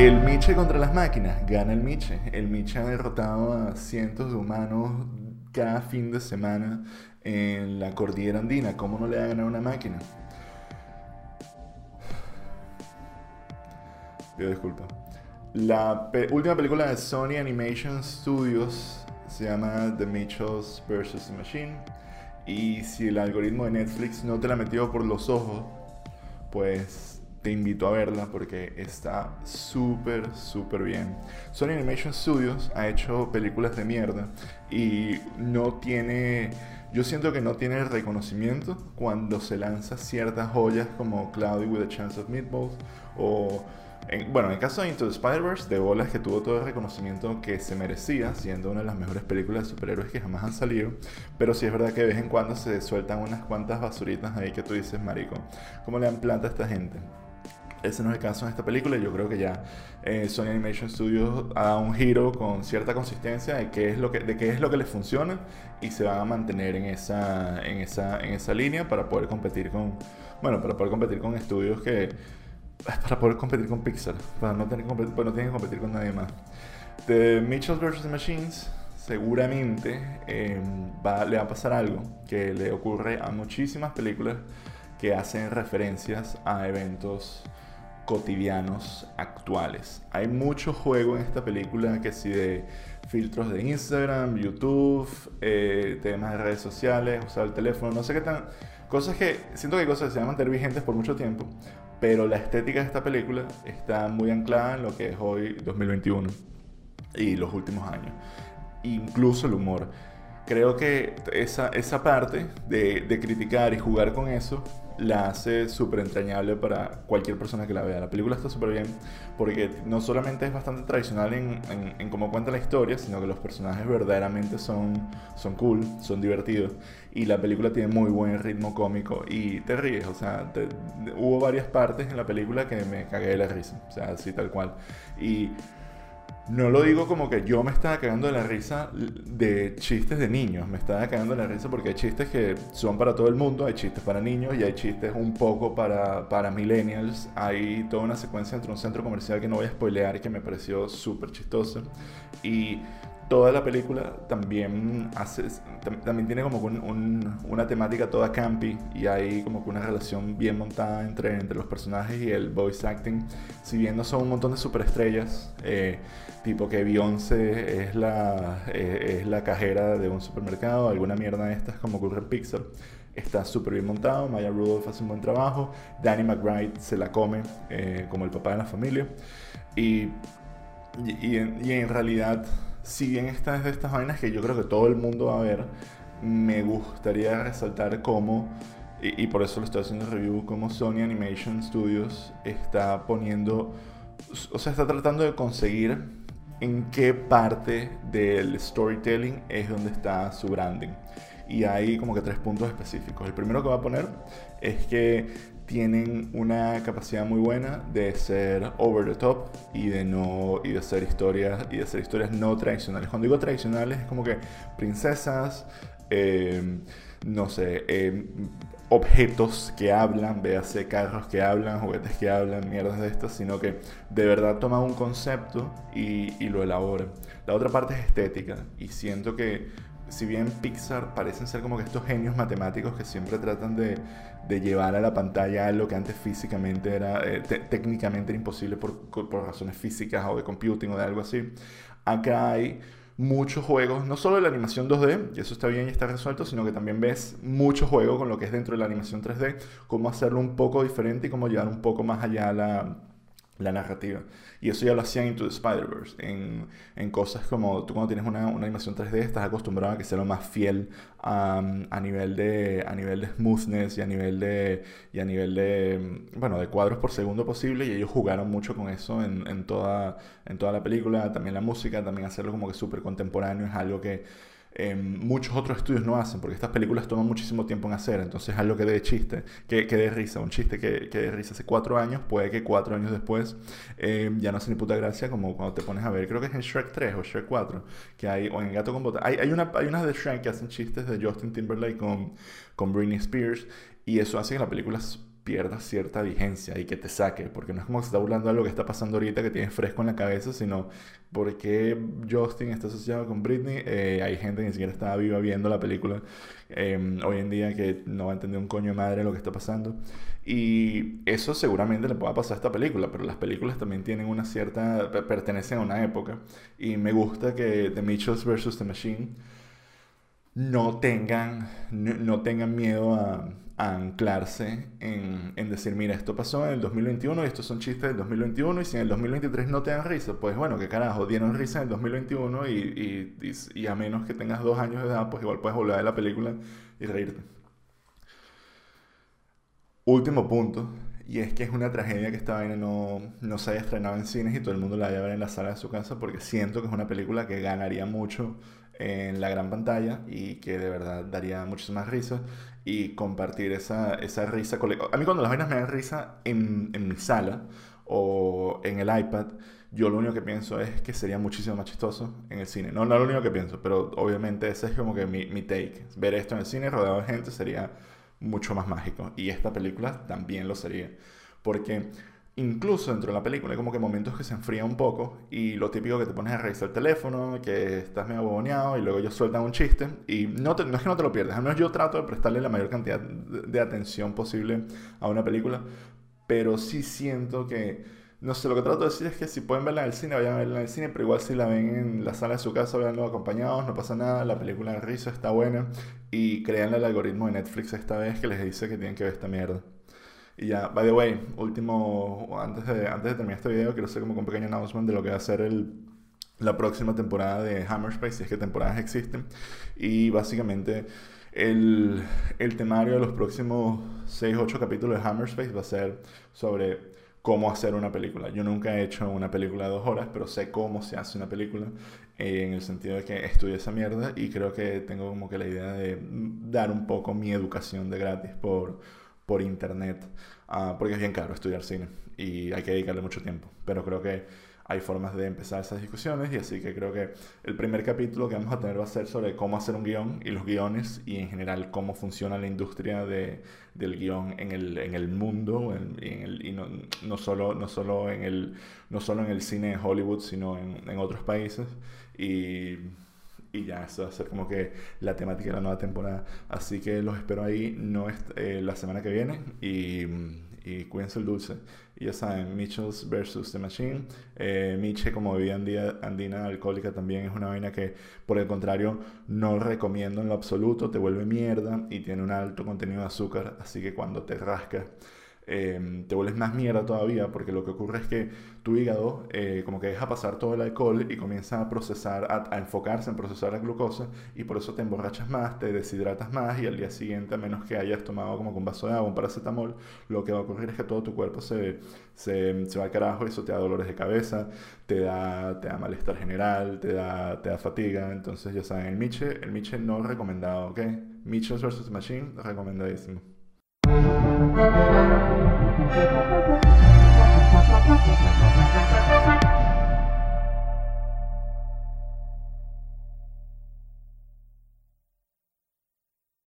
El Miche contra las máquinas, gana el Miche. El Miche ha derrotado a cientos de humanos cada fin de semana en la cordillera andina. ¿Cómo no le va a ganar una máquina? Pido disculpa. La última película de Sony Animation Studios se llama The Mitchells vs. The Machine. Y si el algoritmo de Netflix no te la metió por los ojos, pues te invito a verla porque está súper, súper bien. Sony Animation Studios ha hecho películas de mierda y no tiene... Yo siento que no tiene el reconocimiento cuando se lanza ciertas joyas como Cloudy with a Chance of Meatballs o bueno, en el caso de Into the Spider-Verse, de bolas que tuvo todo el reconocimiento que se merecía, siendo una de las mejores películas de superhéroes que jamás han salido. Pero sí es verdad que de vez en cuando se sueltan unas cuantas basuritas ahí que tú dices, marico, ¿cómo le dan plata a esta gente? Ese no es el caso en esta película. Yo creo que ya eh, Sony Animation Studios ha dado un giro con cierta consistencia de qué es lo que, de qué es lo que les funciona y se van a mantener en esa, en esa, en esa línea para poder competir con, bueno, para poder competir con estudios que para poder competir con Pixar, para no tener, pues no tienen que competir con nadie más. The Mitchells vs. Machines seguramente em, le va a pasar algo que le ocurre a muchísimas películas que hacen referencias a eventos cotidianos actuales. Hay mucho juego en esta película que si de filtros de Instagram, YouTube, eh, temas de redes sociales, usar el teléfono, no sé qué tan... Cosas que siento que hay cosas que se van a mantener vigentes por mucho tiempo, pero la estética de esta película está muy anclada en lo que es hoy 2021 y los últimos años. Incluso el humor. Creo que esa, esa parte de, de criticar y jugar con eso la hace súper entrañable para cualquier persona que la vea. La película está súper bien porque no solamente es bastante tradicional en, en, cómo cuenta la historia, sino que los personajes verdaderamente son, son cool, son divertidos. Y la película tiene muy buen ritmo cómico y te ríes. O sea, hubo varias partes en la película que me cagué de la risa. O sea, así tal cual. Y no lo digo como que yo me estaba cagando de la risa de chistes de niños, me estaba cagando de la risa porque hay chistes que son para todo el mundo, hay chistes para niños y hay chistes un poco para, para millennials. Hay toda una secuencia entre un centro comercial que no voy a spoilear que me pareció súper chistoso. Y toda la película también hace también tiene como una temática toda campy y hay como que una relación bien montada entre, entre los personajes y el voice acting. Si bien no son un montón de superestrellas eh, tipo que Beyoncé es la eh, es la cajera de un supermercado alguna mierda de estas como en Pixar está súper bien montado. Maya Rudolph hace un buen trabajo. Danny McBride se la come eh, como el papá de la familia. Y, y en realidad si bien esta es de estas vainas que yo creo que todo el mundo va a ver, me gustaría resaltar cómo, y, por eso lo estoy haciendo review, cómo Sony Animation Studios está poniendo, o sea, está tratando de conseguir en qué parte del storytelling es donde está su branding. Y hay como que tres puntos específicos. El primero que va a poner es que tienen una capacidad muy buena de ser over the top y de no y de hacer historias y de hacer historias no tradicionales. Cuando digo tradicionales es como que princesas, em, no sé, em, objetos que hablan, véase carros que hablan, juguetes que hablan, mierdas de estas, sino que de verdad toman un concepto y, y lo elaboran. La otra parte es estética y siento que si bien Pixar parecen ser como que estos genios matemáticos que siempre tratan de, llevar a la pantalla lo que antes físicamente era, eh, técnicamente era imposible por, por, razones físicas o de computing o de algo así, acá hay muchos juegos, no solo de la animación 2D, y eso está bien y está resuelto, sino que también ves mucho juego con lo que es dentro de la animación 3D, cómo hacerlo un poco diferente y cómo llevar un poco más allá la la narrativa. Y eso ya lo hacían Into the Spider-Verse, en, en, cosas como tú cuando tienes una, una, animación 3D estás acostumbrado a que sea lo más fiel a nivel de, a nivel de smoothness y a nivel de, y a nivel de, bueno, de cuadros por segundo posible y ellos jugaron mucho con eso en, en, toda, en toda la película, también la música, también hacerlo como que súper contemporáneo es algo que muchos otros estudios no hacen, porque estas películas toman muchísimo tiempo en hacer, entonces algo que dé chiste, que, dé risa, un chiste que, dé risa hace cuatro años, puede que cuatro años después em, ya no hace ni puta gracia, como cuando te pones a ver, creo que es en Shrek 3 o Shrek 4, que hay, o en Gato con Botas, hay, hay, una, hay unas de Shrek que hacen chistes de Justin Timberlake con, con Britney Spears, y eso hace que la película pierda cierta vigencia y que te saque, porque no es como se está burlando de lo que está pasando ahorita que tienes fresco en la cabeza, sino porque Justin está asociado con Britney, eh, hay gente que ni siquiera estaba viva viendo la película em, hoy en día que no va a entender un coño de madre lo que está pasando. Y eso seguramente le pueda pasar a esta película, pero las películas también tienen una cierta, pertenecen a una época. Y me gusta que The Mitchells vs. The Machine no tengan, no tengan miedo a, anclarse en, en, decir, mira, esto pasó en el 2021 y estos son chistes del 2021 y si en el 2023 no te dan risa, pues bueno, que carajo, dieron risa en el 2021 y, y, y, a menos que tengas dos años de edad, pues igual puedes volver a la película y reírte. Último punto, y es que es una tragedia que esta vaina no, no se haya estrenado en cines y todo el mundo la vaya a ver en la sala de su casa porque siento que es una película que ganaría mucho en la gran pantalla y que de verdad daría muchísimas risas y compartir esa, esa risa. A mí cuando las vainas me dan risa en, en mi sala o en el iPad, yo lo único que pienso es que sería muchísimo más chistoso en el cine. No, no lo único que pienso, pero obviamente ese es como que mi, mi take. Ver esto en el cine rodeado de gente sería mucho más mágico. Y esta película también lo sería. Porque incluso dentro de la película hay como que momentos que se enfría un poco y lo típico que te pones a revisar el teléfono, que estás medio aboneado y luego ellos sueltan un chiste y no, no es que no te lo pierdas, al menos yo trato de prestarle la mayor cantidad de, atención posible a una película, pero sí siento que, no sé, lo que trato de decir es que si pueden verla en el cine, vayan a verla en el cine, pero igual si la ven en la sala de su casa, veanlo acompañados, no pasa nada, la película de risa está buena y créanle al algoritmo de Netflix esta vez que les dice que tienen que ver esta mierda. Y ya, by the way, último, antes de, antes de terminar este video, quiero hacer como un pequeño announcement de lo que va a ser el, la próxima temporada de Hammerspace, si es que temporadas existen. Y básicamente el, el temario de los próximos 6-8 capítulos de Hammerspace va a ser sobre cómo hacer una película. Yo nunca he hecho una película de dos horas, pero sé cómo se hace una película eh, en el sentido de que estudié esa mierda y creo que tengo como que la idea de dar un poco mi educación de gratis por por internet, ah, porque es bien caro estudiar cine y hay que dedicarle mucho tiempo. Pero creo que hay formas de empezar esas discusiones y así que creo que el primer capítulo que vamos a tener va a ser sobre cómo hacer un guion y los guiones y en general cómo funciona la industria de, del guion en el, en el mundo en, el, y no, no, solo, no, solo en el, no solo en el cine de Hollywood, sino en, en otros países. Y y ya, eso va a ser como que la temática de la nueva temporada. Así que los espero ahí no eh, la semana que viene y, y, cuídense el dulce. Y ya saben, Mitchells versus The Machine. Eh, Miche como bebida andina alcohólica también es una vaina que por el contrario no recomiendo en lo absoluto, te vuelve mierda y tiene un alto contenido de azúcar, así que cuando te rascas Em, te vuelves más mierda todavía porque lo que ocurre es que tu hígado eh, como que deja pasar todo el alcohol y comienza a procesar, a, enfocarse en procesar la glucosa y por eso te emborrachas más, te deshidratas más y al día siguiente, a menos que hayas tomado como un vaso de agua, un paracetamol, lo que va a ocurrir es que todo tu cuerpo se, se, se va al carajo, eso te da dolores de cabeza, te da, te da malestar general, te da, te da fatiga, entonces ya saben, el Miche, el Miche no recomendado, ¿ok? Mitchell vs. Machine, recomendadísimo. Thank you.